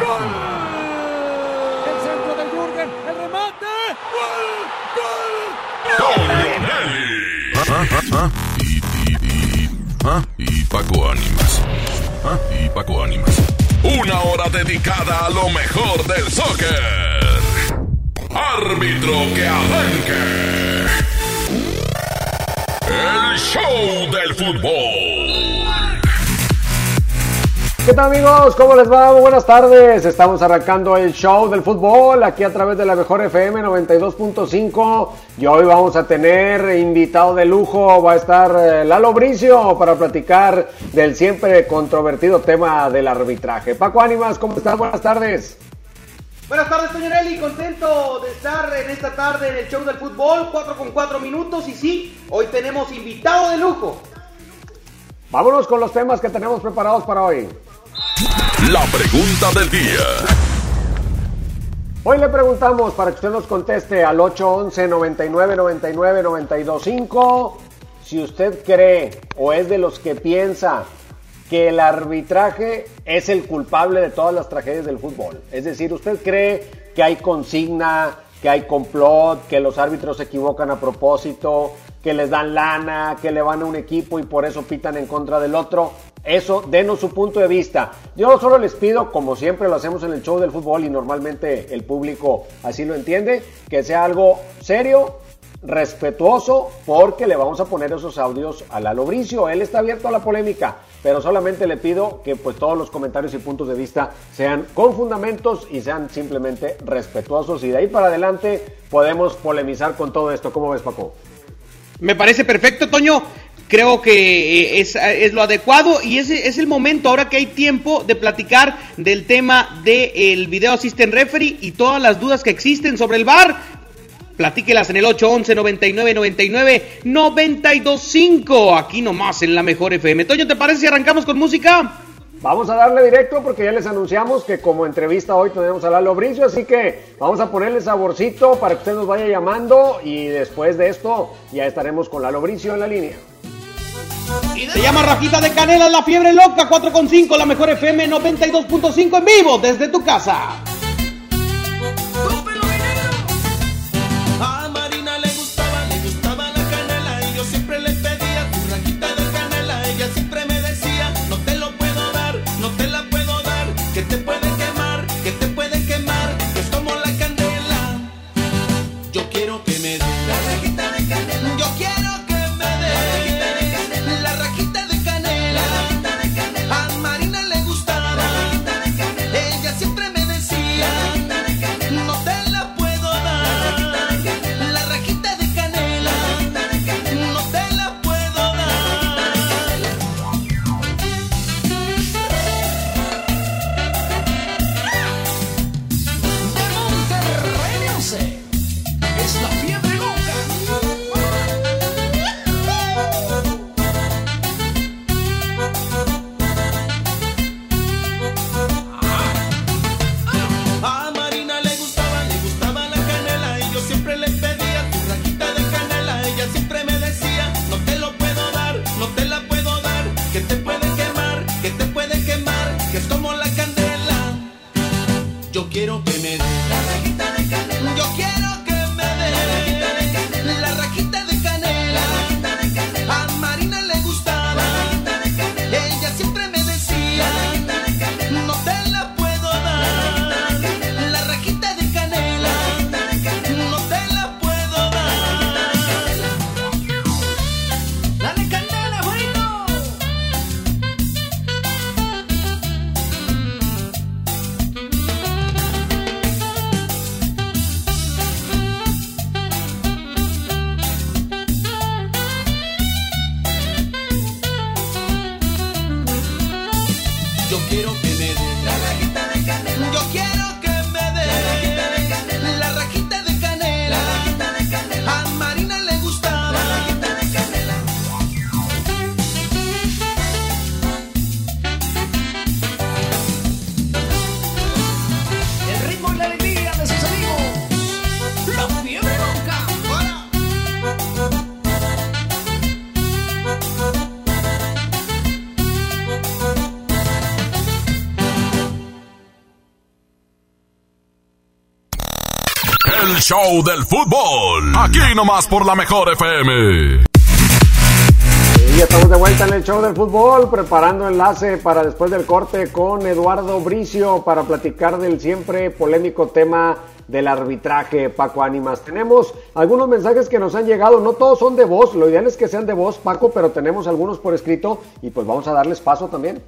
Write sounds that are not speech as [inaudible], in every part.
¡Gol! El centro de Jürgen, el remate. ¡Gol! ¡Gol! Lionelli. Y, Paco Ánimas. Y Paco Ánimas. Una hora dedicada a lo mejor del soccer. Árbitro que arranque. El show del fútbol. ¿Qué tal amigos? ¿Cómo les va? Muy buenas tardes. Estamos arrancando el show del fútbol aquí a través de la mejor FM 92.5 y hoy vamos a tener invitado de lujo, va a estar eh, Lalo Bricio para platicar del siempre controvertido tema del arbitraje. Paco Ánimas, ¿cómo estás? Buenas tardes. Buenas tardes, Toñonelli, contento de estar en esta tarde en el show del fútbol, 4 con 4 minutos y sí, hoy tenemos invitado de lujo. Vámonos con los temas que tenemos preparados para hoy. La pregunta del día. Hoy le preguntamos para que usted nos conteste al 811 99 99 925 si usted cree o es de los que piensa que el arbitraje es el culpable de todas las tragedias del fútbol. Es decir, usted cree que hay consigna, que hay complot, que los árbitros se equivocan a propósito, que les dan lana, que le van a un equipo y por eso pitan en contra del otro. Eso, denos su punto de vista. Yo solo les pido, como siempre lo hacemos en el show del fútbol y normalmente el público así lo entiende, que sea algo serio, respetuoso, porque le vamos a poner esos audios a Lalo Bricio. Él está abierto a la polémica, pero solamente le pido que pues todos los comentarios y puntos de vista sean con fundamentos y sean simplemente respetuosos. Y de ahí para adelante podemos polemizar con todo esto. ¿Cómo ves, Paco? Me parece perfecto, Toño. Creo que eh, es, es, lo adecuado y ese es el momento, ahora que hay tiempo, de platicar del tema del video assistant referee y todas las dudas que existen sobre el VAR. Platíquelas en el 811 99 99 925, aquí nomás en la mejor FM. Toño, ¿te parece si arrancamos con música? Vamos a darle directo porque ya les anunciamos que como entrevista hoy tenemos a Lalo Bricio, así que vamos a ponerle saborcito para que usted nos vaya llamando y después de esto ya estaremos con Lalo Bricio en la línea. Se llama Rajita de Canela, la fiebre loca, 4.5, la mejor FM 92.5 en vivo desde tu casa. El show del fútbol. Aquí nomás por la mejor FM. Y ya estamos de vuelta en el show del fútbol, preparando enlace para después del corte con Eduardo Bricio para platicar del siempre polémico tema del arbitraje, Paco Ánimas. Tenemos algunos mensajes que nos han llegado, no todos son de voz, lo ideal es que sean de voz, Paco, pero tenemos algunos por escrito y pues vamos a darles paso también.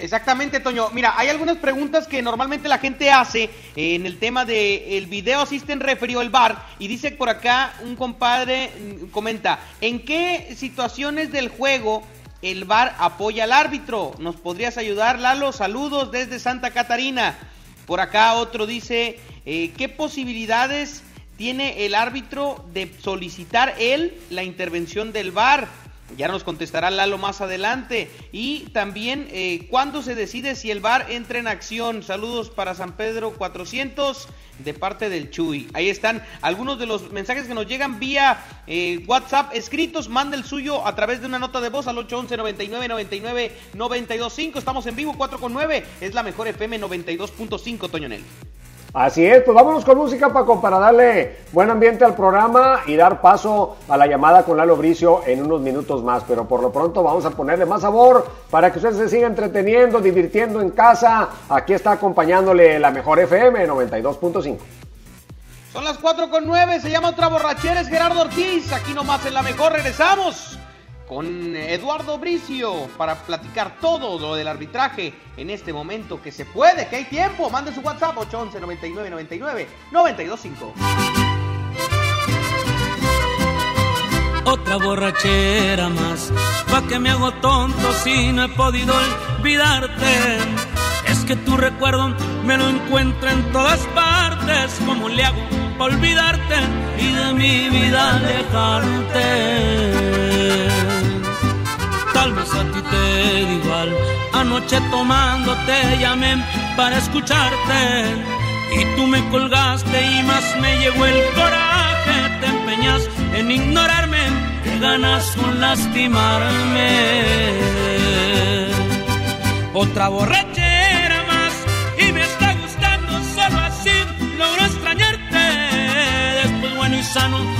Exactamente, Toño. Mira, hay algunas preguntas que normalmente la gente hace en el tema de el video asisten referido el bar y dice por acá un compadre mm, comenta, ¿en qué situaciones del juego el bar apoya al árbitro? ¿Nos podrías ayudar, Lalo? Saludos desde Santa Catarina. Por acá otro dice, eh, ¿qué posibilidades tiene el árbitro de solicitar él la intervención del bar? Ya nos contestará Lalo más adelante. Y también, eh, ¿cuándo se decide si el bar entra en acción? Saludos para San Pedro 400 de parte del Chuy. Ahí están algunos de los mensajes que nos llegan vía eh, WhatsApp escritos. Manda el suyo a través de una nota de voz al 811 99 99 925. Estamos en vivo 4 con 9. Es la mejor FM 92.5, Toñonel. Así es, pues vámonos con música, Paco, para darle buen ambiente al programa y dar paso a la llamada con Lalo Bricio en unos minutos más. Pero por lo pronto vamos a ponerle más sabor para que usted se siga entreteniendo, divirtiendo en casa. Aquí está acompañándole la mejor FM 92.5. Son las 4 con 9, se llama Otra Borrachera, es Gerardo Ortiz. Aquí nomás en la mejor regresamos con Eduardo Bricio para platicar todo lo del arbitraje en este momento que se puede, que hay tiempo. Mande su WhatsApp 811 99 99 925. Otra borrachera más, pa' que me hago tonto si no he podido olvidarte. Es que tu recuerdo me lo encuentro en todas partes, como le hago pa' olvidarte y de mi vida alejarte? Tal a ti te da igual. Anoche tomando te llamé para escucharte. Y tú me colgaste y más me llegó el coraje. Te empeñas en ignorarme, que ganas con lastimarme. Otra borrachera más y me está gustando solo así. Logro extrañarte. Después bueno y sano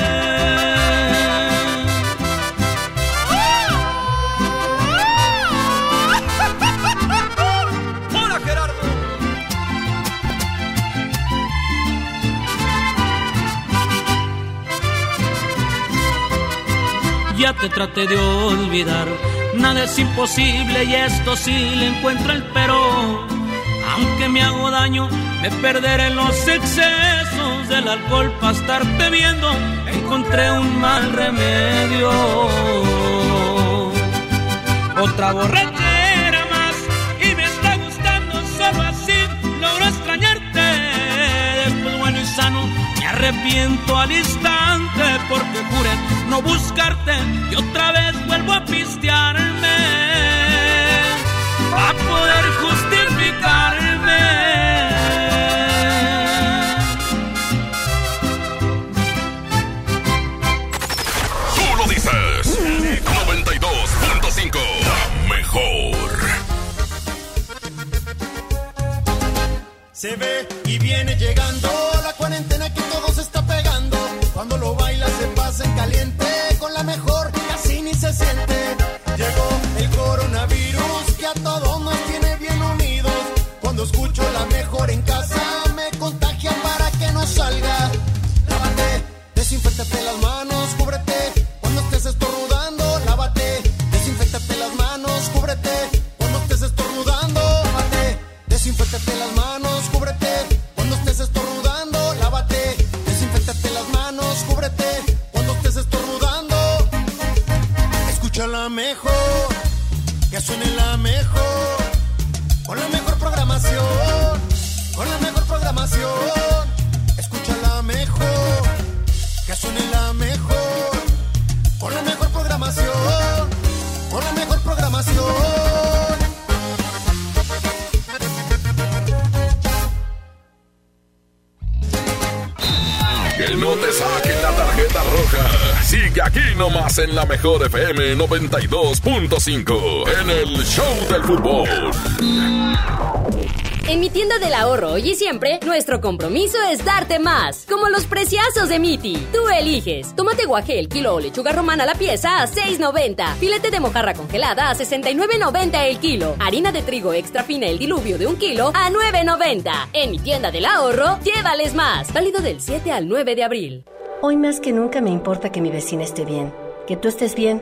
Ya te traté de olvidar, nada es imposible y esto sí le encuentro el pero. Aunque me hago daño, me perderé los excesos del alcohol para estarte viendo. Encontré un mal remedio. Otra borrachera arrepiento al instante porque juré no buscarte y otra vez vuelvo a pistearme a poder justificarme. Tú lo dices. 92.5. La mejor. Se ve y viene llegando en caliente, con la mejor casi ni se siente. FM 92.5 en el Show del Fútbol. En mi tienda del ahorro hoy y siempre, nuestro compromiso es darte más. Como los preciazos de Miti. Tú eliges. Tomate guaje el kilo o lechuga romana la pieza a 6.90. Filete de mojarra congelada a 69.90 el kilo. Harina de trigo extra fina el diluvio de un kilo a 9.90. En mi tienda del ahorro, llévales más. Válido del 7 al 9 de abril. Hoy más que nunca me importa que mi vecina esté bien, que tú estés bien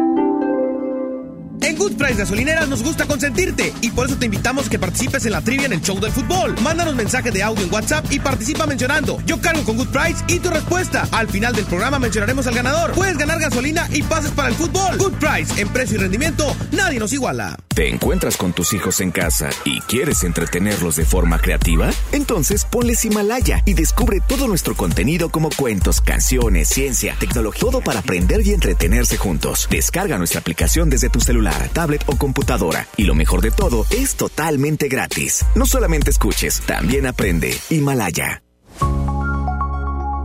En Good Price Gasolineras nos gusta consentirte y por eso te invitamos que participes en la trivia en el show del fútbol. Mándanos mensaje de audio en WhatsApp y participa mencionando Yo cargo con Good Price y tu respuesta. Al final del programa mencionaremos al ganador. Puedes ganar gasolina y pases para el fútbol. Good Price, en precio y rendimiento, nadie nos iguala. ¿Te encuentras con tus hijos en casa y quieres entretenerlos de forma creativa? Entonces ponles Himalaya y descubre todo nuestro contenido como cuentos, canciones, ciencia, tecnología, todo para aprender y entretenerse juntos. Descarga nuestra aplicación desde tu celular, tablet o computadora. Y lo mejor de todo, es totalmente gratis. No solamente escuches, también aprende. Himalaya.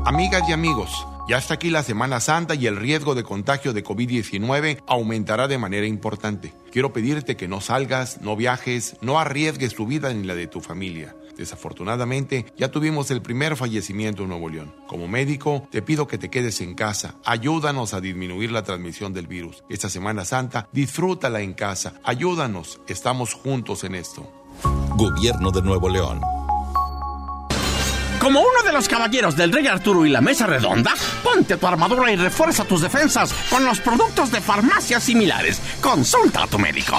Amigas y amigos, ya está aquí la Semana Santa y el riesgo de contagio de COVID-19 aumentará de manera importante. Quiero pedirte que no salgas, no viajes, no arriesgues tu vida ni la de tu familia. Desafortunadamente, ya tuvimos el primer fallecimiento en Nuevo León. Como médico, te pido que te quedes en casa. Ayúdanos a disminuir la transmisión del virus. Esta Semana Santa, disfrútala en casa. Ayúdanos. Estamos juntos en esto. Gobierno de Nuevo León. Como uno de los caballeros del Rey Arturo y la Mesa Redonda, ponte tu armadura y refuerza tus defensas con los productos de farmacias similares. Consulta a tu médico.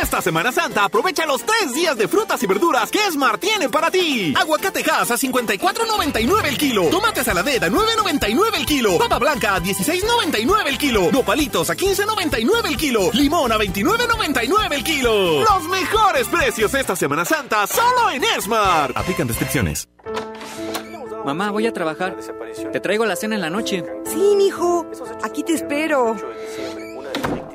Esta Semana Santa aprovecha los tres días de frutas y verduras que Smart tiene para ti. Aguacatejas a 54.99 el kilo. Tomate saladera a 9.99 el kilo. Papa blanca a 16.99 el kilo. Nopalitos a 15.99 el kilo. Limón a 29.99 el kilo. Los mejores precios esta Semana Santa solo en Smart. Aplican restricciones. Mamá, voy a trabajar. Te traigo la cena en la noche. Sí, mijo. Aquí te espero.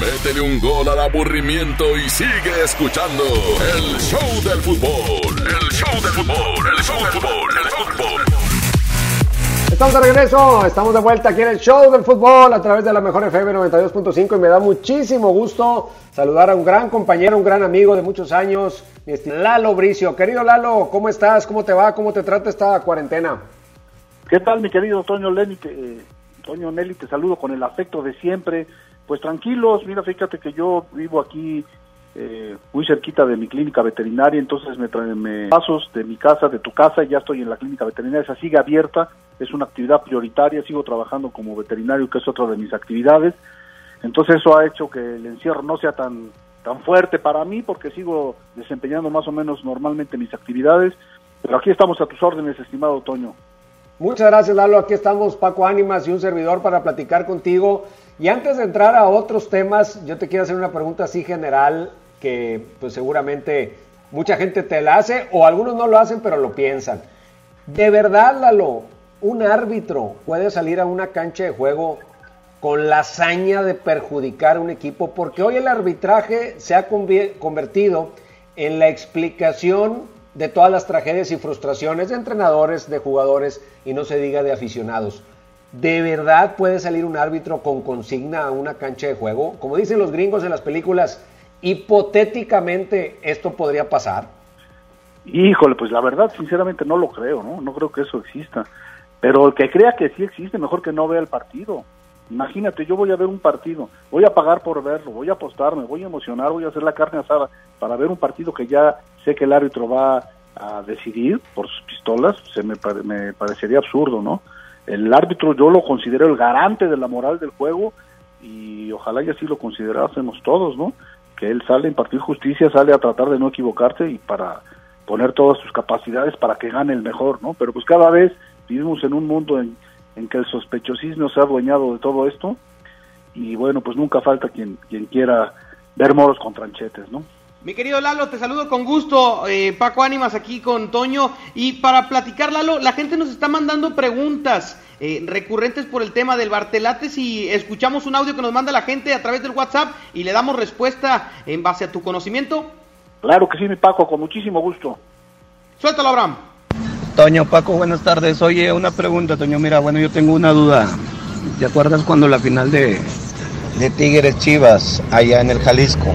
Métele un gol al aburrimiento y sigue escuchando el show del fútbol. El show del fútbol, el show del fútbol, el show del fútbol. Estamos de regreso, estamos de vuelta aquí en el show del fútbol a través de la mejor FM 92.5 y me da muchísimo gusto saludar a un gran compañero, un gran amigo de muchos años, mi estimado Lalo Bricio. Querido Lalo, ¿cómo estás? ¿Cómo te va? ¿Cómo te trata esta cuarentena? ¿Qué tal, mi querido Toño Lenny? Te, eh, Toño Nelly, te saludo con el afecto de siempre. Pues tranquilos, mira, fíjate que yo vivo aquí eh, muy cerquita de mi clínica veterinaria, entonces me traen pasos de mi casa, de tu casa, y ya estoy en la clínica veterinaria, esa sigue abierta, es una actividad prioritaria, sigo trabajando como veterinario, que es otra de mis actividades, entonces eso ha hecho que el encierro no sea tan, tan fuerte para mí, porque sigo desempeñando más o menos normalmente mis actividades, pero aquí estamos a tus órdenes, estimado Toño. Muchas gracias, Lalo. Aquí estamos Paco Ánimas y un servidor para platicar contigo. Y antes de entrar a otros temas, yo te quiero hacer una pregunta así general que pues seguramente mucha gente te la hace o algunos no lo hacen pero lo piensan. ¿De verdad, Lalo, un árbitro puede salir a una cancha de juego con la hazaña de perjudicar a un equipo? Porque hoy el arbitraje se ha convertido en la explicación de todas las tragedias y frustraciones de entrenadores, de jugadores y no se diga de aficionados. ¿De verdad puede salir un árbitro con consigna a una cancha de juego? Como dicen los gringos en las películas, hipotéticamente esto podría pasar. Híjole, pues la verdad, sinceramente no lo creo, ¿no? No creo que eso exista. Pero el que crea que sí existe, mejor que no vea el partido. Imagínate, yo voy a ver un partido, voy a pagar por verlo, voy a apostarme, voy a emocionar, voy a hacer la carne asada para ver un partido que ya sé que el árbitro va a decidir por sus pistolas, se me, me parecería absurdo, ¿no? El árbitro yo lo considero el garante de la moral del juego y ojalá y así lo considerásemos todos, ¿no? Que él sale a impartir justicia, sale a tratar de no equivocarse y para poner todas sus capacidades para que gane el mejor, ¿no? Pero pues cada vez vivimos en un mundo en, que el sospechosismo se ha adueñado de todo esto y bueno, pues nunca falta quien, quien quiera ver moros con tranchetes, ¿no? Mi querido Lalo, te saludo con gusto, eh, Paco Ánimas aquí con Toño. Y para platicar, Lalo, la gente nos está mandando preguntas eh, recurrentes por el tema del Bartelate. Si escuchamos un audio que nos manda la gente a través del WhatsApp y le damos respuesta en base a tu conocimiento. Claro que sí, mi Paco, con muchísimo gusto. Suéltalo, Abraham. Toño, Paco, buenas tardes. Oye, una pregunta, Toño. Mira, bueno, yo tengo una duda. ¿Te acuerdas cuando la final de, de Tigres Chivas, allá en el Jalisco?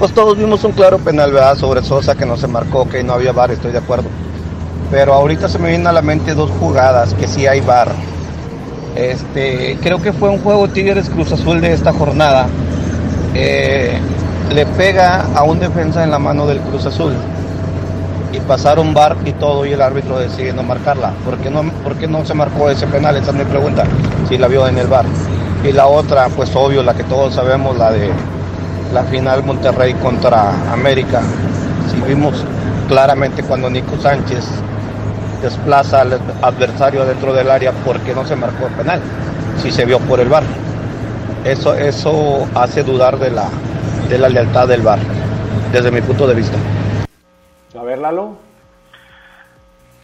Pues todos vimos un claro penal, ¿verdad? Sobre Sosa que no se marcó, que no había bar, estoy de acuerdo. Pero ahorita se me vienen a la mente dos jugadas que sí hay bar. Este, creo que fue un juego Tigres Cruz Azul de esta jornada. Eh, le pega a un defensa en la mano del Cruz Azul y pasaron bar y todo y el árbitro decide no marcarla. ¿Por qué no, por qué no se marcó ese penal? Esa es mi pregunta, si la vio en el bar. Y la otra, pues obvio, la que todos sabemos, la de la final Monterrey contra América. Si vimos claramente cuando Nico Sánchez desplaza al adversario dentro del área porque no se marcó el penal, si se vio por el bar. Eso, eso hace dudar de la, de la lealtad del bar, desde mi punto de vista. A ver, Lalo.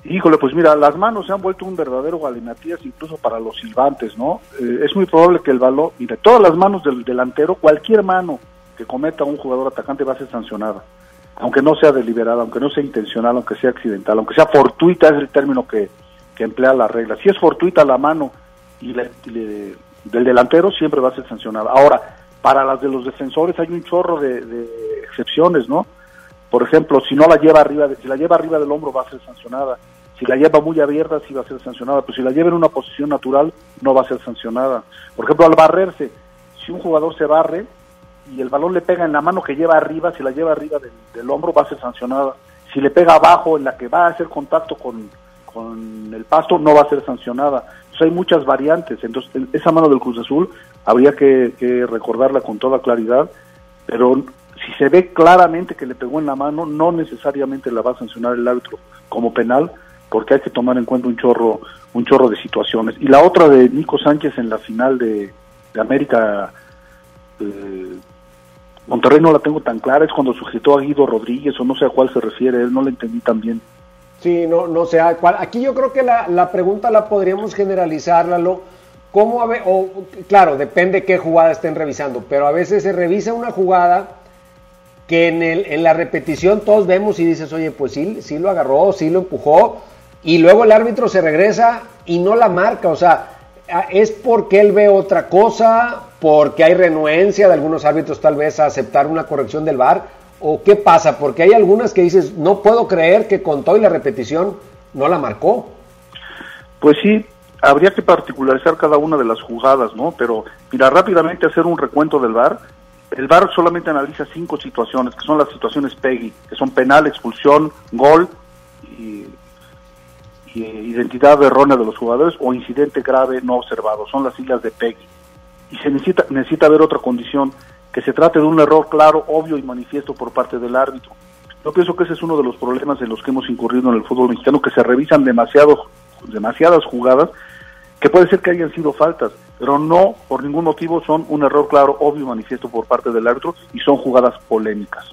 Híjole, pues mira, las manos se han vuelto un verdadero galimatías incluso para los silbantes, ¿no? Eh, es muy probable que el balón, mire, todas las manos del delantero, cualquier mano que cometa un jugador atacante va a ser sancionada, aunque no sea deliberada, aunque no sea intencional, aunque sea accidental, aunque sea fortuita, es el término que, que emplea la regla. Si es fortuita la mano y, le, del delantero, siempre va a ser sancionada. Ahora, para las de los defensores hay un chorro de, de excepciones, ¿no? Por ejemplo, si no la lleva arriba, de, si la lleva arriba del hombro va a ser sancionada. Si la lleva muy abierta sí va a ser sancionada, pero si la lleva en una posición natural no va a ser sancionada. Por ejemplo, al barrerse, si un jugador se barre y el balón le pega en la mano que lleva arriba, si la lleva arriba del, del hombro va a ser sancionada. Si le pega abajo en la que va a hacer contacto con, con el pasto no va a ser sancionada. Entonces hay muchas variantes. Entonces esa mano del Cruz Azul habría que, recordarla con toda claridad, pero si se ve claramente que le pegó en la mano, no necesariamente la va a sancionar el árbitro como penal, porque hay que tomar en cuenta un chorro, un chorro de situaciones. Y la otra de Nico Sánchez en la final de, de América eh, Monterrey no la tengo tan clara, es cuando sujetó a Guido Rodríguez o no sé a cuál se refiere, no la entendí tan bien. Sí, no, no sé a cuál. Aquí yo creo que la, la pregunta la podríamos generalizar, Lalo. ¿Cómo a ve, o, claro, depende qué jugada estén revisando, pero a veces se revisa una jugada que en, el, en la repetición todos vemos y dices, oye, pues sí, sí lo agarró, sí lo empujó, y luego el árbitro se regresa y no la marca, o sea, es porque él ve otra cosa, porque hay renuencia de algunos árbitros tal vez a aceptar una corrección del VAR, o qué pasa, porque hay algunas que dices, no puedo creer que con todo y la repetición no la marcó. Pues sí, habría que particularizar cada una de las jugadas, ¿no? Pero mira, rápidamente hacer un recuento del VAR. El VAR solamente analiza cinco situaciones, que son las situaciones PEGI, que son penal, expulsión, gol y, identidad errónea de los jugadores o incidente grave no observado. Son las siglas de PEGI. Y se necesita, necesita ver otra condición, que se trate de un error claro, obvio y manifiesto por parte del árbitro. Yo pienso que ese es uno de los problemas en los que hemos incurrido en el fútbol mexicano, que se revisan demasiado, demasiadas jugadas que puede ser que hayan sido faltas, pero no por ningún motivo son un error claro, obvio y manifiesto por parte del árbitro y son jugadas polémicas.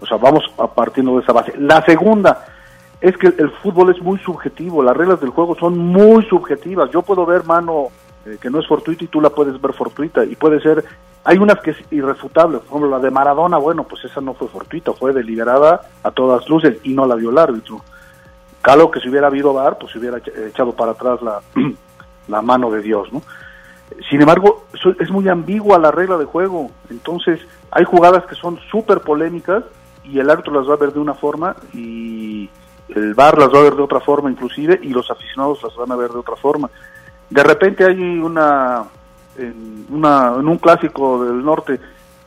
O sea, vamos a partiendo de esa base. La segunda es que el fútbol es muy subjetivo, las reglas del juego son muy subjetivas. Yo puedo ver mano eh, que no es fortuita y tú la puedes ver fortuita y puede ser hay unas que es irrefutable, por ejemplo la de Maradona, bueno, pues esa no fue fortuita, fue deliberada a todas luces y no la vio el árbitro. Calo que si hubiera habido VAR, pues se hubiera echado para atrás la, [clears throat] la mano de Dios, ¿no? Sin embargo, es muy ambigua la regla de juego, entonces hay jugadas que son súper polémicas y el árbitro las va a ver de una forma y el VAR las va a ver de otra forma inclusive y los aficionados las van a ver de otra forma. De repente hay una en, una, en un clásico del norte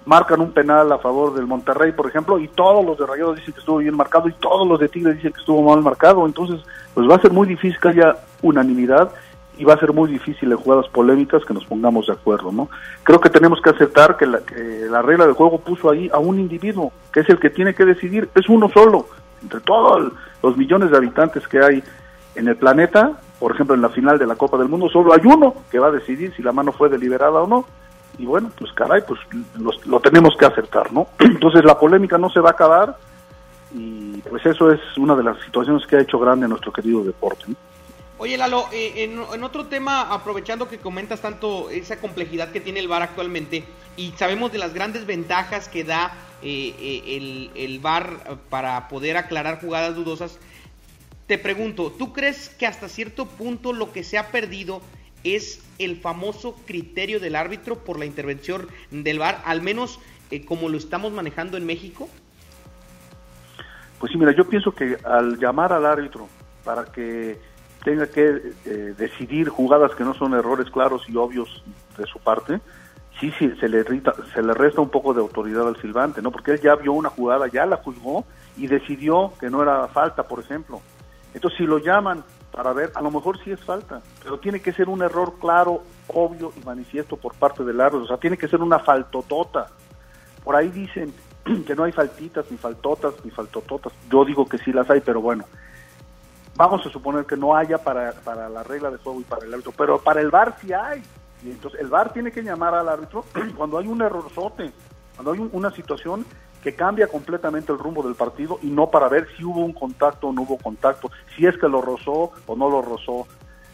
marcan un penal a favor del Monterrey, por ejemplo, y todos los de Rayados dicen que estuvo bien marcado y todos los de Tigres dicen que estuvo mal marcado, entonces pues va a ser muy difícil que haya unanimidad y va a ser muy difícil en jugadas polémicas que nos pongamos de acuerdo, ¿no? Creo que tenemos que aceptar que la, que la regla del juego puso ahí a un individuo, que es el que tiene que decidir, es uno solo, entre todos los millones de habitantes que hay en el planeta, por ejemplo, en la final de la Copa del Mundo, solo hay uno que va a decidir si la mano fue deliberada o no. Y bueno, pues caray, pues lo tenemos que aceptar, ¿no? [clears throat] Entonces la polémica no se va a acabar y pues eso es una de las situaciones que ha hecho grande nuestro querido deporte. Oye, Lalo, eh, en, otro tema, aprovechando que comentas tanto esa complejidad que tiene el VAR actualmente, y sabemos de las grandes ventajas que da eh, eh, el, el VAR para poder aclarar jugadas dudosas, te pregunto, ¿tú crees que hasta cierto punto lo que se ha perdido es el famoso criterio del árbitro por la intervención del VAR, al menos eh, como lo estamos manejando en México? Pues sí, mira, yo pienso que al llamar al árbitro para que tenga que eh, decidir jugadas que no son errores claros y obvios de su parte, sí, sí, se le, se le resta un poco de autoridad al silbante, ¿no? Porque él ya vio una jugada, ya la juzgó y decidió que no era falta, por ejemplo. Entonces, si lo llaman para ver, a lo mejor sí es falta, pero tiene que ser un error claro, obvio y manifiesto por parte del árbitro. O sea, tiene que ser una faltotota. Por ahí dicen [clears throat] que no hay faltitas, ni faltotas, ni faltototas. Yo digo que sí las hay, pero bueno. Vamos a suponer que no haya para, para la regla de juego y para el árbitro, pero para el VAR sí hay. Y entonces el VAR tiene que llamar al árbitro [clears throat] cuando hay un errorzote, cuando hay una situación que cambia completamente el rumbo del partido y no para ver si hubo un contacto o no hubo contacto, si es que lo rozó o no lo rozó.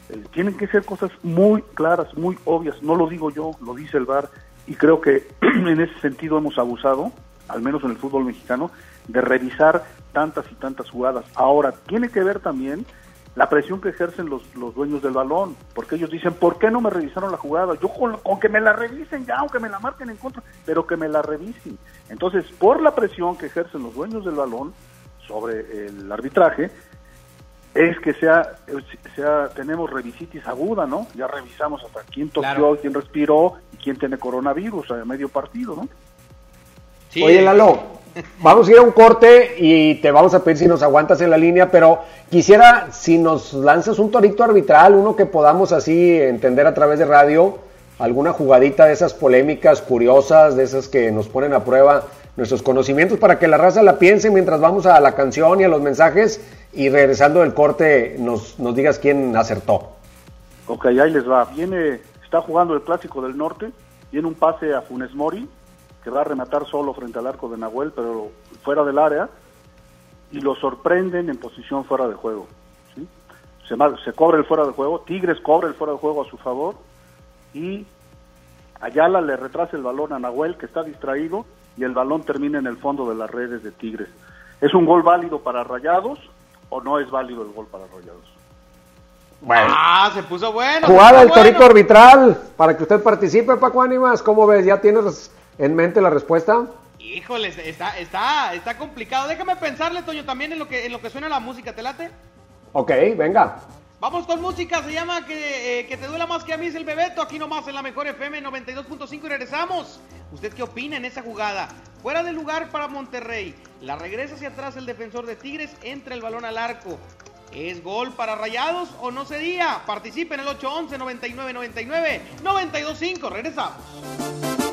Eh, tienen que ser cosas muy claras, muy obvias. No lo digo yo, lo dice el VAR y creo que [clears throat] en ese sentido hemos abusado, al menos en el fútbol mexicano, de revisar tantas y tantas jugadas. Ahora, tiene que ver también la presión que ejercen los, los dueños del balón, porque ellos dicen, ¿por qué no me revisaron la jugada? Yo con, que me la revisen ya, aunque me la marquen en contra, pero que me la revisen. Entonces, por la presión que ejercen los dueños del balón sobre el arbitraje, es que sea, sea tenemos revisitis aguda, ¿no? Ya revisamos hasta quién tosió, quién respiró y quién tiene coronavirus a medio partido, ¿no? Oye, Lalo, vamos a ir a un corte y te vamos a pedir si nos aguantas en la línea, pero quisiera si nos lanzas un torito arbitral, uno que podamos así entender a través de radio, alguna jugadita de esas polémicas curiosas, de esas que nos ponen a prueba nuestros conocimientos para que la raza la piense mientras vamos a la canción y a los mensajes y regresando del corte nos, nos digas quién acertó. Ok, ahí les va. Viene, está jugando el clásico del norte, viene un pase a Funes Mori, que va a rematar solo frente al arco de Nahuel, pero fuera del área, y lo sorprenden en posición fuera de juego. Se, se cobra el fuera de juego, Tigres cobra el fuera de juego a su favor, y Ayala le retrasa el balón a Nahuel, que está distraído, y el balón termina en el fondo de las redes de Tigres. ¿Es un gol válido para Rayados o no es válido el gol para Rayados? Bueno. Ah, se puso bueno. Jugada el torito arbitral para que usted participe, Paco Ánimas. ¿Cómo ves? ¿Ya tienes en mente la respuesta? Híjole, está, está, está complicado. Déjame pensarle, Toño, también en lo que, en lo que suena la música. ¿Te late? Ok, venga. Vamos con música, se llama que, eh, que, te duela más que a mí es el Bebeto, aquí nomás en la mejor FM 92.5 y regresamos. ¿Usted qué opina en esa jugada? Fuera de lugar para Monterrey, la regresa hacia atrás el defensor de Tigres, entra el balón al arco. ¿Es gol para Rayados o no sería? Participe en el 811 99 99 925, regresamos.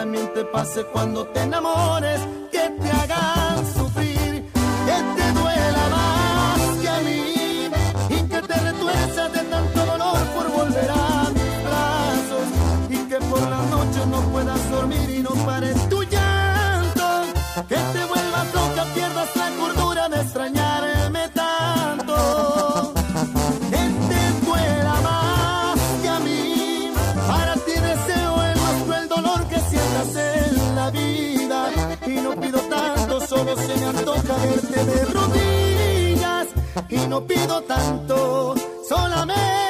también te pase cuando te enamores, que te hagan sufrir, que te duela más que a mí y que te retuerzas de tanto dolor por volver a mis brazos y que por la noche no puedas dormir y no pares tu llanto, que te vuelvas loca, pierdas la cordura no pido tanto, solamente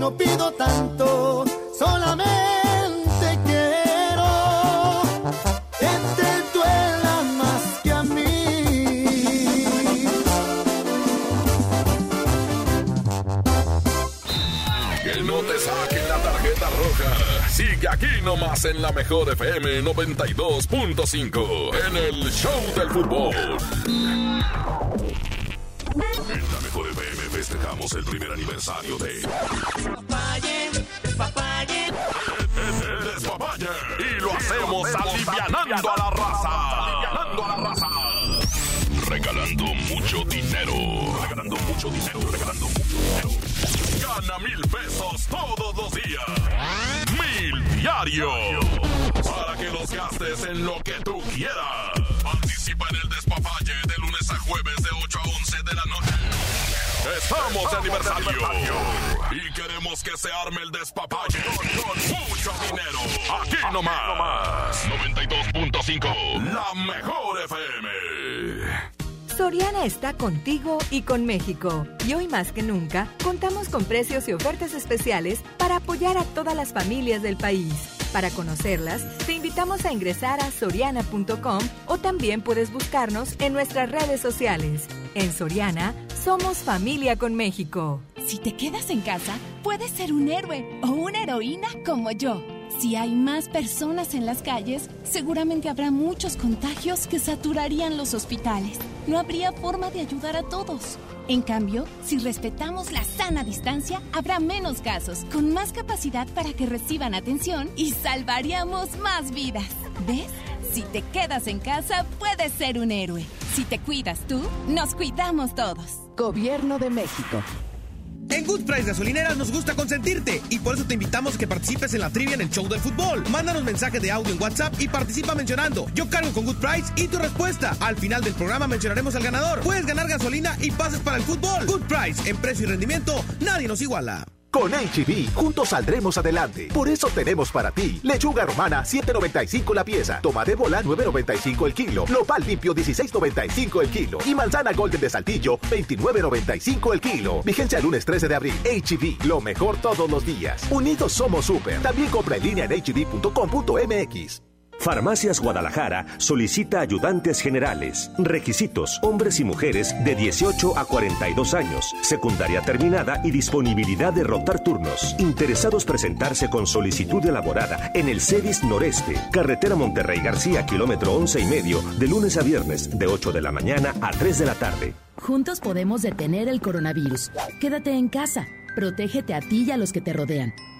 no pido tanto, solamente quiero que te duela más que a mí. Que no te saquen la tarjeta roja. Sigue aquí nomás en la mejor FM 92.5 en el Show del Fútbol. Festejamos el primer aniversario de Despapalle, despapalle. El Despapalle. Y lo hacemos alivianando a la raza. Alivianando a la raza. Regalando mucho dinero. Regalando mucho dinero. Regalando mucho dinero. Gana mil pesos todos los días. Mil diarios. Para que los gastes en lo que tú quieras. Participa en el despapalle de lunes a jueves Estamos de aniversario. Y queremos que se arme el despapalle con mucho dinero. Aquí nomás. 92.5. La mejor FM. Soriana está contigo y con México. Y hoy más que nunca, contamos con precios y ofertas especiales para apoyar a todas las familias del país. Para conocerlas, te invitamos a ingresar a soriana.com o también puedes buscarnos en nuestras redes sociales. En Soriana, somos familia con México. Si te quedas en casa, puedes ser un héroe o una heroína como yo. Si hay más personas en las calles, seguramente habrá muchos contagios que saturarían los hospitales. No habría forma de ayudar a todos. En cambio, si respetamos la sana distancia, habrá menos casos, con más capacidad para que reciban atención y salvaríamos más vidas. ¿Ves? Si te quedas en casa, puedes ser un héroe. Si te cuidas tú, nos cuidamos todos. Gobierno de México. En Good Price Gasolineras nos gusta consentirte y por eso te invitamos a que participes en la trivia en el show del fútbol. Mándanos mensaje de audio en WhatsApp y participa mencionando Yo cargo con Good Price y tu respuesta. Al final del programa mencionaremos al ganador. Puedes ganar gasolina y pases para el fútbol. Good Price, en precio y rendimiento, nadie nos iguala. Con HB, juntos saldremos adelante. Por eso tenemos para ti lechuga romana 7.95 la pieza, tomate bola 9.95 el kilo, nopal limpio 16.95 el kilo y manzana golden de saltillo 29.95 el kilo. Vigencia lunes 13 de abril. HB, lo mejor todos los días. Unidos somos super. También compra en línea en hb.com.mx. Farmacias Guadalajara solicita ayudantes generales. Requisitos: hombres y mujeres de 18 a 42 años, secundaria terminada y disponibilidad de rotar turnos. Interesados presentarse con solicitud elaborada en el CEDIS Noreste, carretera Monterrey García, kilómetro 11 y medio, de lunes a viernes, de 8 de la mañana a 3 de la tarde. Juntos podemos detener el coronavirus. Quédate en casa. Protégete a ti y a los que te rodean.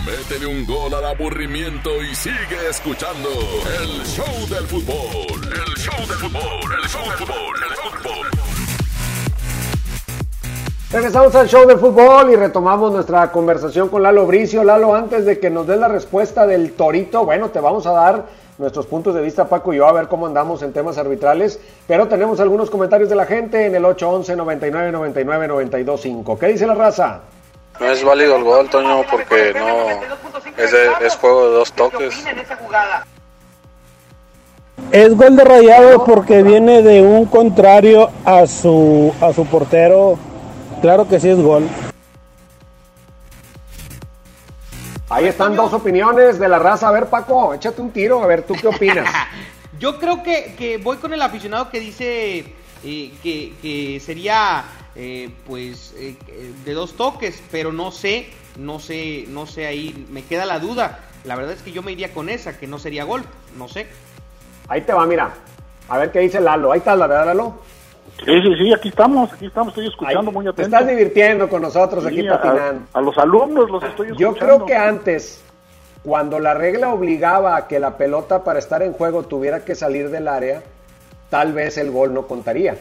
Métele un gol al aburrimiento y sigue escuchando el show del fútbol. El show del fútbol, el show del fútbol, el fútbol. Regresamos al show del fútbol y retomamos nuestra conversación con Lalo Bricio. Lalo, antes de que nos des la respuesta del Torito, bueno, te vamos a dar nuestros puntos de vista, Paco y yo, a ver cómo andamos en temas arbitrales. Pero tenemos algunos comentarios de la gente en el 811 99 99 925. ¿Qué dice la raza? No es válido el gol, Toño, porque no es, de- es juego de dos toques. Es gol de rayado porque viene de un contrario a su a su portero. Claro que sí es gol. Ahí están dos opiniones de la raza. A ver, Paco, échate un tiro, a ver, ¿tú qué opinas? [laughs] Yo creo que, que voy con el aficionado que dice eh, que, que sería eh, pues eh, de dos toques, pero no sé, no sé, no sé ahí, me queda la duda. La verdad es que yo me iría con esa, que no sería gol, no sé. Ahí te va, mira. A ver qué dice Lalo. Ahí está la verdad, Lalo. Sí, sí, sí, aquí estamos, aquí estamos, estoy escuchando muy Te atento. estás divirtiendo con nosotros aquí Sí, a, patinando. a los alumnos los estoy Yo escuchando. creo que antes, cuando la regla obligaba a que la pelota para estar en juego tuviera que salir del área, tal vez el gol no contaría.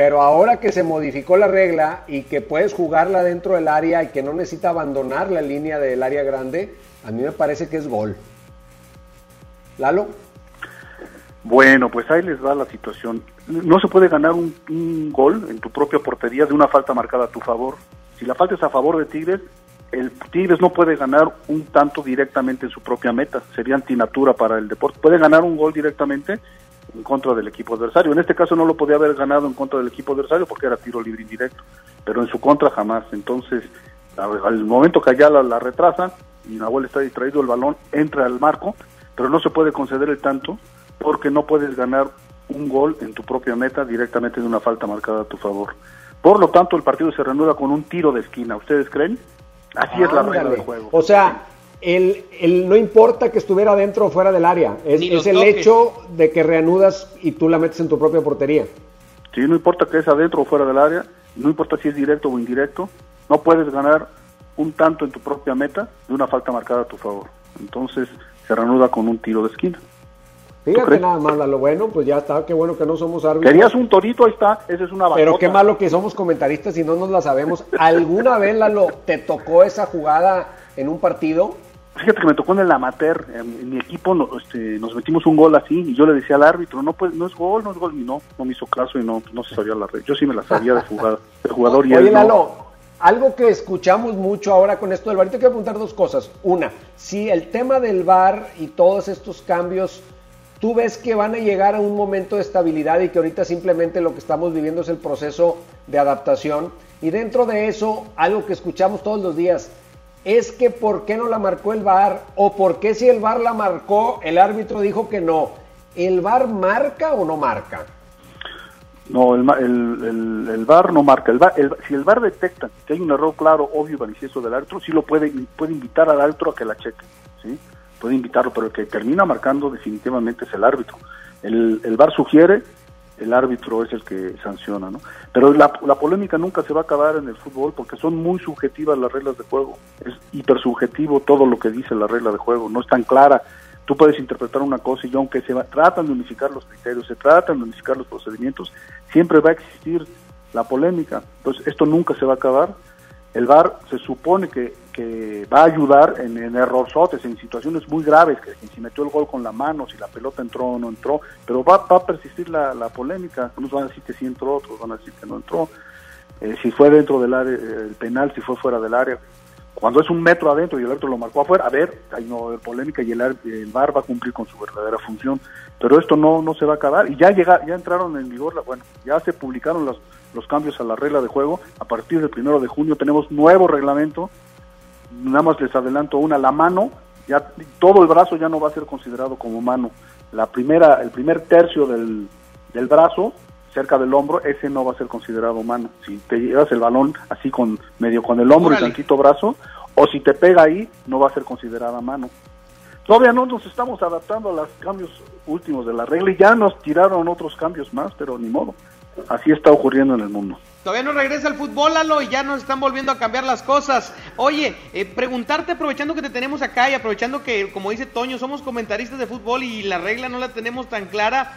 Pero ahora que se modificó la regla y que puedes jugarla dentro del área y que no necesita abandonar la línea del área grande, a mí me parece que es gol. Lalo. Bueno, pues ahí les va la situación. No se puede ganar un, un gol en tu propia portería de una falta marcada a tu favor. Si la falta es a favor de Tigres, el Tigres no puede ganar un tanto directamente en su propia meta. Sería antinatura para el deporte. Puede ganar un gol directamente en contra del equipo adversario. En este caso no lo podía haber ganado en contra del equipo adversario porque era tiro libre indirecto, pero en su contra jamás. Entonces, al momento que allá la, retrasa y Nahuel está distraído, el balón entra al marco, pero no se puede conceder el tanto porque no puedes ganar un gol en tu propia meta directamente de una falta marcada a tu favor. Por lo tanto, el partido se reanuda con un tiro de esquina. ¿Ustedes creen? Así es la regla del juego. O sea, el, el- no importa que estuviera dentro o fuera del área, es, es el toques. hecho de que reanudas y tú la metes en tu propia portería. Sí, no importa que es adentro o fuera del área, no importa si es directo o indirecto, no puedes ganar un tanto en tu propia meta de una falta marcada a tu favor. Entonces se reanuda con un tiro de esquina. Fíjate nada más, lo bueno, pues ya está, qué bueno que no somos árbitros. Querías un torito, ahí está, esa es una Pero bacota. qué malo que somos comentaristas y no nos la sabemos. ¿Alguna vez, Lalo, te tocó esa jugada en un partido? Fíjate que me tocó en el amateur, en, mi equipo este, nos metimos un gol así y yo le decía al árbitro, no pues no es gol, no es gol, y no, no me hizo caso y no, no se sabía la red. Yo sí me la sabía de jugada, de jugador y Oye, él no. Algo que escuchamos mucho ahora con esto del VAR, y te quiero preguntar dos cosas. Una, si el tema del VAR y todos estos cambios, tú ves que van a llegar a un momento de estabilidad y que ahorita simplemente lo que estamos viviendo es el proceso de adaptación. Y dentro de eso, algo que escuchamos todos los días, es que por qué no la marcó el VAR o por qué si el VAR la marcó, el árbitro dijo que no. ¿El VAR marca o no marca? No, el, el, el, VAR no marca. El VAR- si el VAR detecta que hay un error claro, obvio y manifiesto del árbitro, sí lo puede, puede invitar al árbitro a que la cheque. ¿sí? Puede invitarlo, pero el que termina marcando definitivamente es el árbitro. El, el sugiere, el árbitro es el que sanciona. ¿no? Pero la, la polémica nunca se va a acabar en el fútbol porque son muy subjetivas las reglas de juego. Es hipersubjetivo todo lo que dice la regla de juego. No es tan clara tú puedes interpretar una cosa y aunque se va- tratan de unificar los criterios, se tratan de unificar los procedimientos, siempre va a existir la polémica. Entonces, esto nunca se va a acabar. El VAR se supone que, que va a ayudar en, en errorzotes, en situaciones muy graves, que, si metió el gol con la mano, si la pelota entró o no entró, pero va, va a persistir la, la polémica. Unos van a decir que sí entró, otros van a decir que no entró. Eh, si fue dentro del área, el penal, si fue fuera del área. Cuando es un metro adentro y el lo marcó afuera, a ver, ahí no polémica y el, el VAR va a cumplir con su verdadera función. Pero esto no, no se va a acabar. Y ya llega, ya entraron en vigor, la- bueno, ya se publicaron los, los cambios a la regla de juego. A partir del primero de junio tenemos nuevo reglamento. Nada más les adelanto una, la mano, ya todo el brazo ya no va a ser considerado como mano. la primera, el primer tercio del, del brazo, cerca del hombro, ese no va a ser considerado mano. Si te llevas el balón así con medio con el hombro y tantito brazo, o si te pega ahí, no va a ser considerada mano. Todavía no nos estamos adaptando a los cambios últimos de la regla y ya nos tiraron otros cambios más, pero ni modo. Así está ocurriendo en el mundo. Todavía no regresa el fútbol, Lalo, y ya nos están volviendo a cambiar las cosas. Oye, eh, preguntarte, aprovechando que te tenemos acá y aprovechando que, como dice Toño, somos comentaristas de fútbol y la regla no la tenemos tan clara,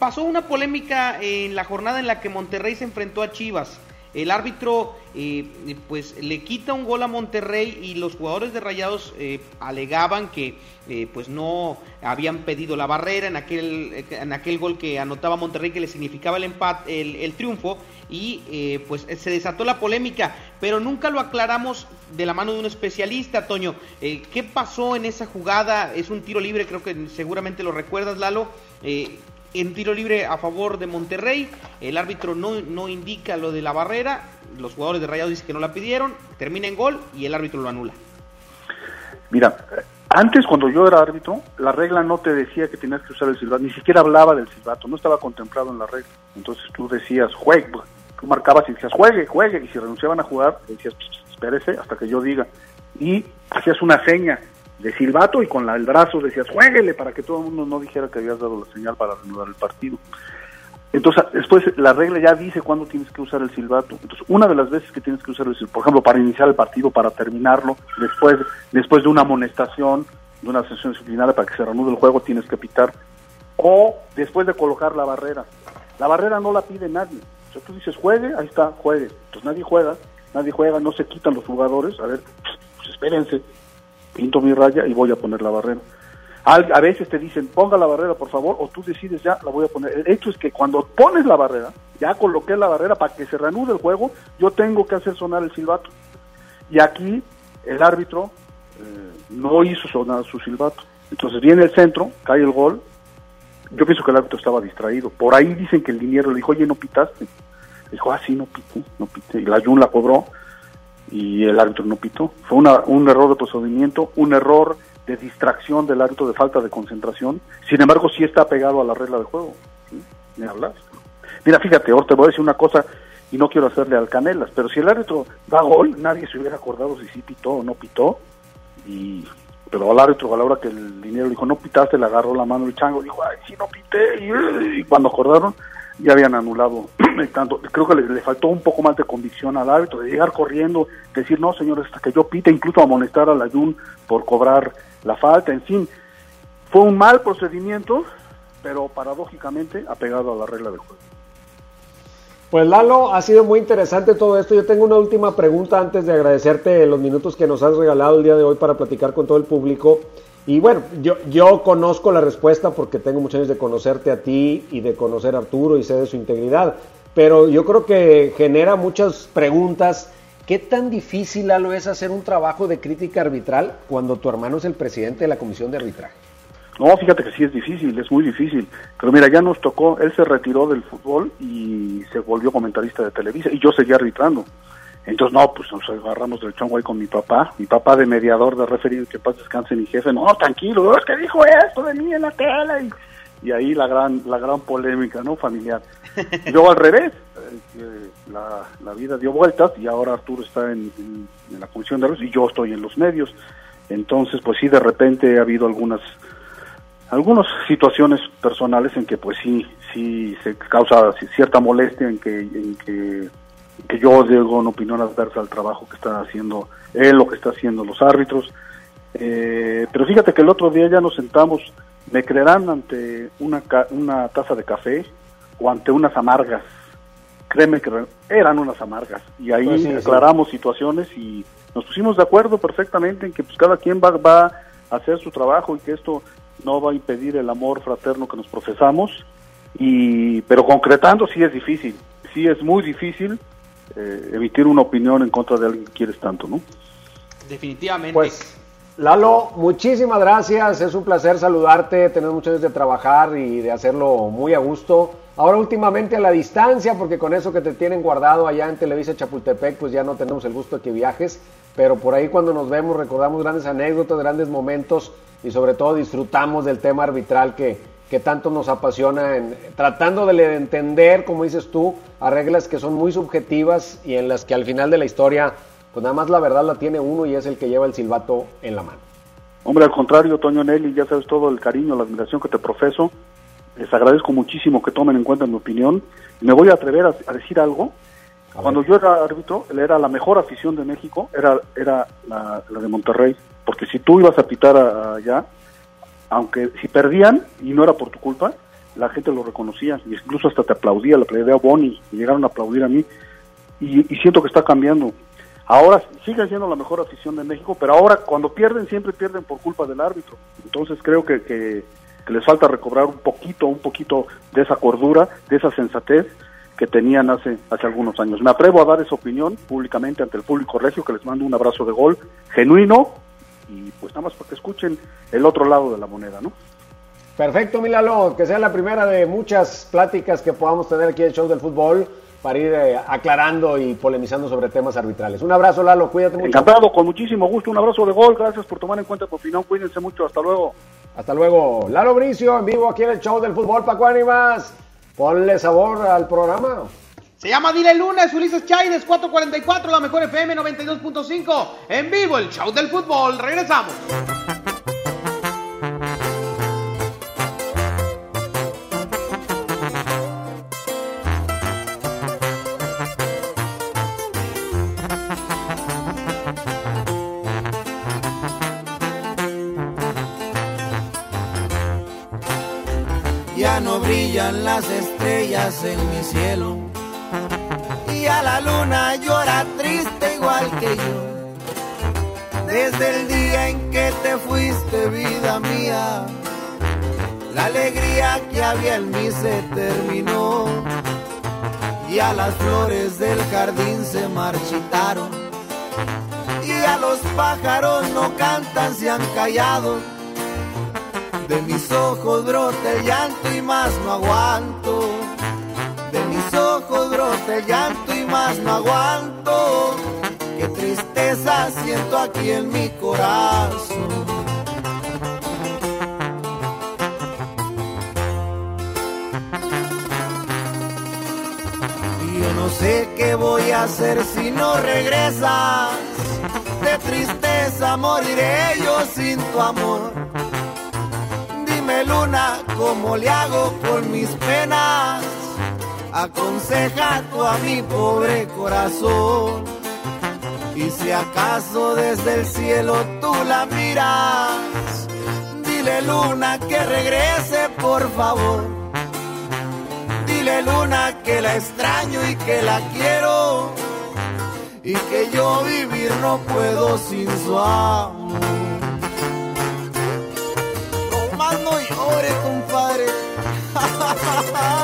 pasó una polémica en la jornada en la que Monterrey se enfrentó a Chivas. El árbitro eh, pues le quita un gol a Monterrey y los jugadores de Rayados eh, alegaban que eh, pues no habían pedido la barrera en aquel en aquel gol que anotaba Monterrey que le significaba el empate el, el triunfo y pues se desató la polémica. Pero nunca lo aclaramos de la mano de un especialista Toño. Qué pasó en esa jugada es un tiro libre creo que seguramente lo recuerdas Lalo en tiro libre a favor de Monterrey. El árbitro no, no indica lo de la barrera. Los jugadores de Rayados dicen que no la pidieron. Termina en gol y el árbitro lo anula. Mira, antes cuando yo era árbitro, la regla no te decía que tenías que usar el silbato, ni siquiera hablaba del silbato, no estaba contemplado en la regla. Entonces tú decías, juegue, tú marcabas y decías, juegue, juegue, y si renunciaban a jugar, decías, espérese hasta que yo diga. Y hacías una seña, de silbato y con la, el brazo decías, jueguele, para que todo el mundo no dijera que habías dado la señal para reanudar el partido. Entonces, después la regla ya dice cuándo tienes que usar el silbato. Entonces, una de las veces que tienes que usar el silbato, por ejemplo, para iniciar el partido, para terminarlo, después, después de una amonestación, de una sesión disciplinaria para que se reanude el juego, tienes que pitar. O después de colocar la barrera. La barrera no la pide nadie. O sea, tú dices, juegue, ahí está, juegue. Entonces nadie juega, nadie juega, no se quitan los jugadores. A ver, pues espérense, pinto mi raya y voy a poner la barrera. A, veces te dicen, ponga la barrera, por favor, o tú decides ya, la voy a poner. El hecho es que cuando pones la barrera, ya coloqué la barrera para que se reanude el juego, yo tengo que hacer sonar el silbato. Y aquí el árbitro eh, no hizo sonar su silbato. Entonces viene el centro, cae el gol. Yo pienso que el árbitro estaba distraído. Por ahí dicen que el dinero le dijo, oye, no pitaste. dijo, ah, sí, no pité, no pité. Y la Jun la cobró y el árbitro no pitó. Fue una, un error de procedimiento, un error de distracción del árbitro, de falta de concentración. Sin embargo, sí está pegado a la regla de juego. ¿Me hablas? Mira, fíjate, ahora te voy a decir una cosa y no quiero hacerle al canelas, pero si el árbitro da gol, nadie se hubiera acordado si sí pitó o no pitó. Y, pero al árbitro, a la hora que el dinero dijo, no pitaste, le agarró la mano el chango, dijo, ay, sí, no pité. Y, cuando acordaron, ya habían anulado [clears throat] tanto. Creo que le, faltó un poco más de convicción al árbitro, de llegar corriendo, decir, no, señores, hasta que yo pite, incluso amonestar a la Jun por cobrar la falta, en fin. Fue un mal procedimiento, pero paradójicamente apegado a la regla del juego. Pues Lalo, ha sido muy interesante todo esto. Yo tengo una última pregunta antes de agradecerte los minutos que nos has regalado el día de hoy para platicar con todo el público. Y bueno, yo, yo conozco la respuesta porque tengo muchos años de conocerte a ti y de conocer a Arturo y sé de su integridad, pero yo creo que genera muchas preguntas. ¿Qué tan difícil, es hacer un trabajo de crítica arbitral cuando tu hermano es el presidente de la comisión de arbitraje? No, fíjate que sí es difícil, es muy difícil. Pero mira, ya nos tocó, él se retiró del fútbol y se volvió comentarista de Televisa y yo seguía arbitrando. Entonces, no, pues nos agarramos del chongo ahí con mi papá, mi papá de mediador, de referido, que paz descanse mi jefe, no, tranquilo, es que dijo esto de mí en la tele, y, ahí la gran, la gran polémica, ¿no? Familiar. [laughs] Yo al revés, eh, la, la, vida dio vueltas y ahora Arturo está en, la comisión de los y yo estoy en los medios. Entonces, pues sí, de repente ha habido algunas algunas situaciones personales en que pues sí sí se causa cierta molestia en que en que que yo digo una opinión adversa al trabajo que está haciendo él, lo que está haciendo los árbitros. Eh, pero fíjate que el otro día ya nos sentamos, me creerán ante una, una taza de café o ante unas amargas. Créeme que eran unas amargas. Y ahí pues aclaramos situaciones y nos pusimos de acuerdo perfectamente en que pues cada quien va, va a hacer su trabajo y que esto no va a impedir el amor fraterno que nos profesamos. Y, pero concretando sí es difícil, sí es muy difícil eh, emitir una opinión en contra de alguien que quieres tanto, ¿no? Definitivamente. Pues, Lalo, muchísimas gracias. Es un placer saludarte. Tenemos muchas veces de trabajar y de hacerlo muy a gusto. Ahora últimamente a la distancia, porque con eso que te tienen guardado allá en Televisa Chapultepec, pues ya no tenemos el gusto de que viajes. Pero por ahí cuando nos vemos recordamos grandes anécdotas, grandes momentos y sobre todo disfrutamos del tema arbitral que, que tanto nos apasiona, en, tratando de entender, como dices tú, a reglas que son muy subjetivas y en las que al final de la historia, pues nada más la verdad la tiene uno y es el que lleva el silbato en la mano. Hombre, al contrario, Toño Nelly, ya sabes todo el cariño, la admiración que te profeso. Les agradezco muchísimo que tomen en cuenta mi opinión. Me voy a atrever a, decir algo. Cuando yo era árbitro, era la mejor afición de México, era, era la, de Monterrey. Porque si tú ibas a pitar allá, aunque si perdían y no era por tu culpa, la gente lo reconocía, y incluso hasta te aplaudía, le aplaudía a Bonnie, llegaron a aplaudir a mí, y, siento que está cambiando. Ahora sigue siendo la mejor afición de México, pero ahora cuando pierden siempre pierden por culpa del árbitro. Entonces creo que, que, les falta recobrar un poquito, un poquito de esa cordura, de esa sensatez que tenían hace, hace algunos años. Me atrevo a dar esa opinión públicamente ante el público regio, que les mando un abrazo de gol genuino y pues nada más para que escuchen el otro lado de la moneda, ¿no? Perfecto, Milalo, que sea la primera de muchas pláticas que podamos tener aquí en el show del fútbol para ir eh, aclarando y polemizando sobre temas arbitrales. Un abrazo, Lalo, cuídate mucho. Encantado, con muchísimo gusto, un abrazo de gol, gracias por tomar en cuenta tu opinión, cuídense mucho, hasta luego. Hasta luego. Lalo Bricio, en vivo aquí en el show del fútbol, Paco Ánimas. Ponle sabor al programa. Se llama Dile Lunes, Ulises Chaides, 444, la mejor FM 92.5. En vivo, el show del fútbol. Regresamos. brillan las estrellas en mi cielo y a la luna llora triste igual que yo. Desde el día en que te fuiste, vida mía, la alegría que había en mí se terminó y a las flores del jardín se marchitaron y a los pájaros no cantan, se han callado de mis ojos brota el llanto y más no aguanto. De mis ojos brota el llanto y más no aguanto. Qué tristeza siento aquí en mi corazón. Y yo no sé qué voy a hacer si no regresas. De tristeza moriré yo sin tu amor luna, ¿cómo le hago con mis penas? Aconseja tú a mi pobre corazón. Y si acaso desde el cielo tú la miras, dile luna que regrese por favor. Dile luna que la extraño y que la quiero. Y que yo vivir no puedo sin su amor. no llore, compadre. [laughs]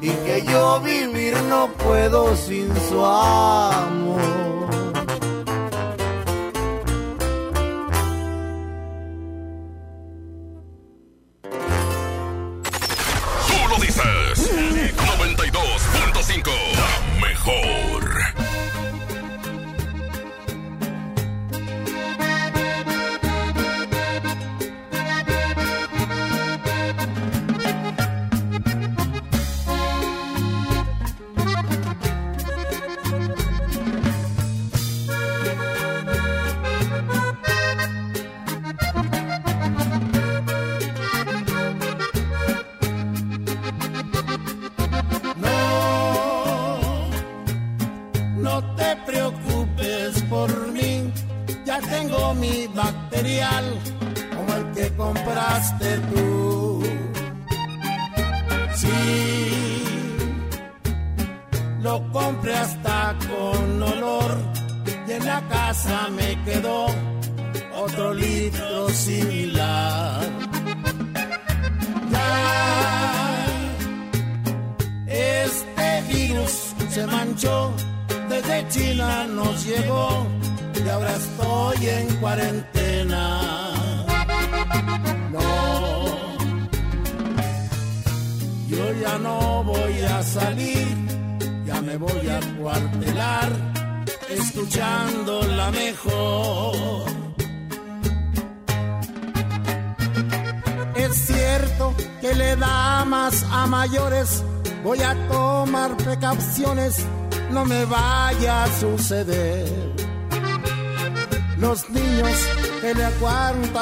y que yo vivir no puedo sin su amor.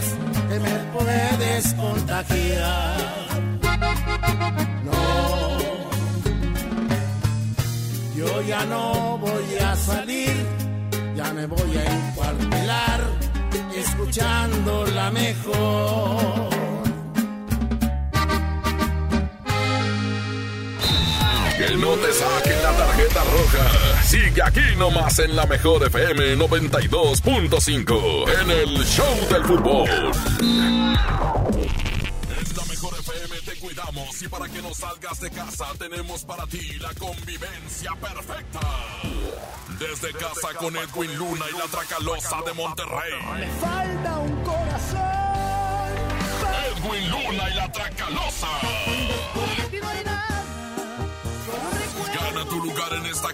Alejes, que me puedes contagiar. No, yo ya no voy a salir, ya me voy a encuartelar, escuchando la mejor. Que no te saquen la tarjeta roja. Sigue aquí nomás en la mejor FM 92.5 en el Show del Fútbol. En la mejor FM te cuidamos y para que no salgas de casa tenemos para ti la convivencia perfecta. Desde casa con Edwin Luna y la Tracalosa de Monterrey. falta un corazón. Edwin Luna y la Tracalosa.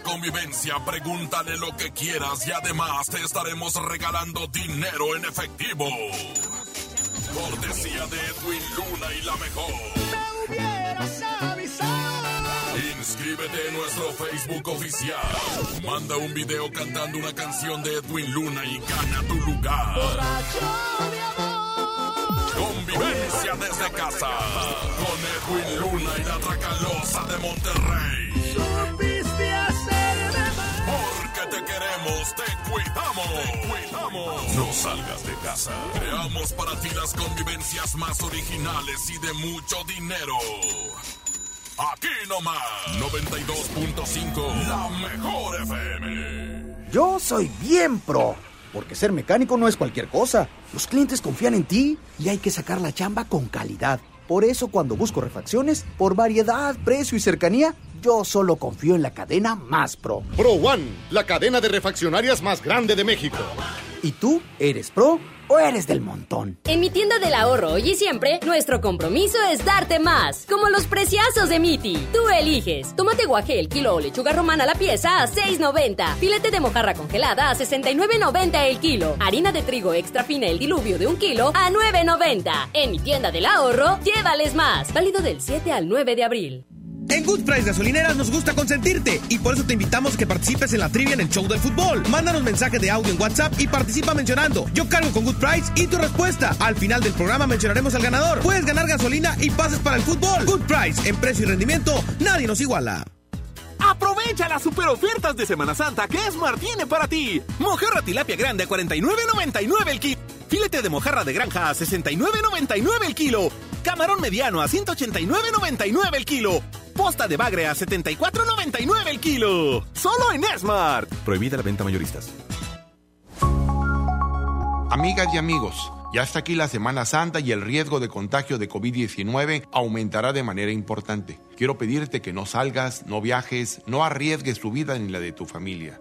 Convivencia, pregúntale lo que quieras y además te estaremos regalando dinero en efectivo. Cortesía de Edwin Luna y la mejor. Inscríbete en nuestro Facebook oficial. Manda un video cantando una canción de Edwin Luna y gana tu lugar. Convivencia desde casa. Con Edwin Luna y la Tracalosa de Monterrey. Porque te queremos, te cuidamos. Te cuidamos. No salgas de casa. Creamos para ti las convivencias más originales y de mucho dinero. Aquí nomás, 92.5, la mejor FM. Yo soy bien pro, porque ser mecánico no es cualquier cosa. Los clientes confían en ti y hay que sacar la chamba con calidad. Por eso cuando busco refacciones, por variedad, precio y cercanía, yo solo confío en la cadena más pro. Pro One, la cadena de refaccionarias más grande de México. ¿Y tú eres pro o eres del montón? En mi tienda del ahorro hoy y siempre, nuestro compromiso es darte más. Como los preciazos de Miti. Tú eliges. Tomate guaje el kilo o lechuga romana la pieza a 6.90. Filete de mojarra congelada a 69.90 el kilo. Harina de trigo extra fina el diluvio de un kilo a 9.90. En mi tienda del ahorro, llévales más. Válido del 7 al 9 de abril. En Good Price Gasolineras nos gusta consentirte y por eso te invitamos a que participes en la trivia en el show del fútbol. Mándanos mensaje de audio en WhatsApp y participa mencionando Yo cargo con Good Price y tu respuesta. Al final del programa mencionaremos al ganador. Puedes ganar gasolina y pases para el fútbol. Good Price, en precio y rendimiento, nadie nos iguala. Aprovecha las super ofertas de Semana Santa que Smart tiene para ti. Mojarra tilapia grande a 49.99 el kilo. Filete de mojarra de granja a 69.99 el kilo. Camarón mediano a 189.99 el kilo. Posta de bagre a 74.99 el kilo. Solo en Smart. Prohibida la venta mayoristas. Amigas y amigos, ya está aquí la Semana Santa y el riesgo de contagio de COVID-19 aumentará de manera importante. Quiero pedirte que no salgas, no viajes, no arriesgues tu vida ni la de tu familia.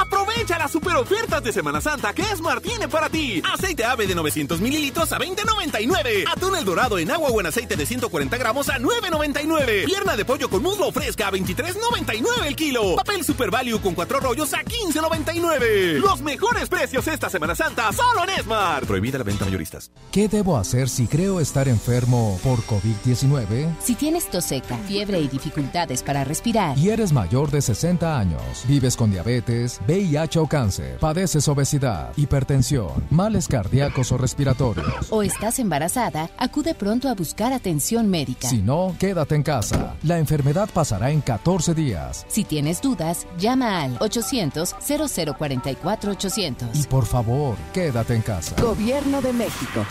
Aprovecha las super ofertas de Semana Santa que Smart tiene para ti. Aceite ave de 900 mililitros a 20.99. Atún el dorado en agua o en aceite de 140 gramos a 9.99. Pierna de pollo con muslo fresca a 23.99 el kilo. Papel Super Value con cuatro rollos a 15.99. Los mejores precios esta Semana Santa solo en Smart. Prohibida la venta mayoristas. ¿Qué debo hacer si creo estar enfermo por COVID-19? Si tienes tos seca, fiebre y dificultades para respirar. Y eres mayor de 60 años, vives con diabetes, VIH o cáncer, padeces obesidad, hipertensión, males cardíacos o respiratorios. O estás embarazada, acude pronto a buscar atención médica. Si no, quédate en casa. La enfermedad pasará en 14 días. Si tienes dudas, llama al 800-0044-800. Y por favor, quédate en casa. Gobierno de México.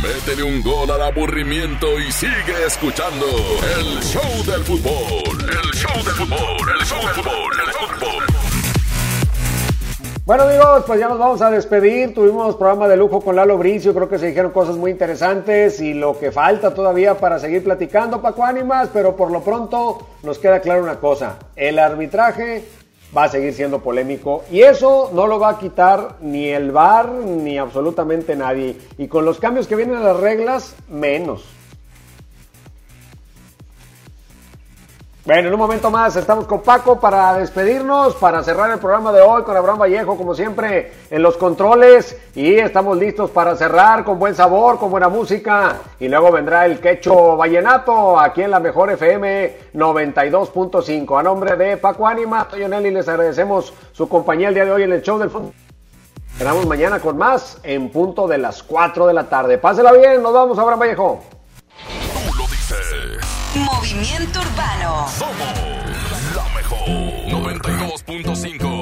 Métele un gol al aburrimiento y sigue escuchando el show del fútbol. El show del fútbol, el show del fútbol, el fútbol. Bueno amigos, pues ya nos vamos a despedir. Tuvimos programa de lujo con Lalo Bricio, creo que se dijeron cosas muy interesantes y lo que falta todavía para seguir platicando, Paco Ánimas, pero por lo pronto nos queda claro una cosa, el arbitraje va a seguir siendo polémico y eso no lo va a quitar ni el VAR ni absolutamente nadie. Y con los cambios que vienen a las reglas, menos. Bueno, en un momento más estamos con Paco para despedirnos, para cerrar el programa de hoy con Abraham Vallejo, como siempre, en los controles. Y estamos listos para cerrar con buen sabor, con buena música. Y luego vendrá el quecho vallenato aquí en la mejor FM 92.5. A nombre de Paco Ánima, Nelly, les agradecemos su compañía el día de hoy en el show del fútbol. Esperamos mañana con más en punto de las 4 de la tarde. Pásela bien, nos vamos, Abraham Vallejo. Movimiento Urbano. Somos la mejor 92.5.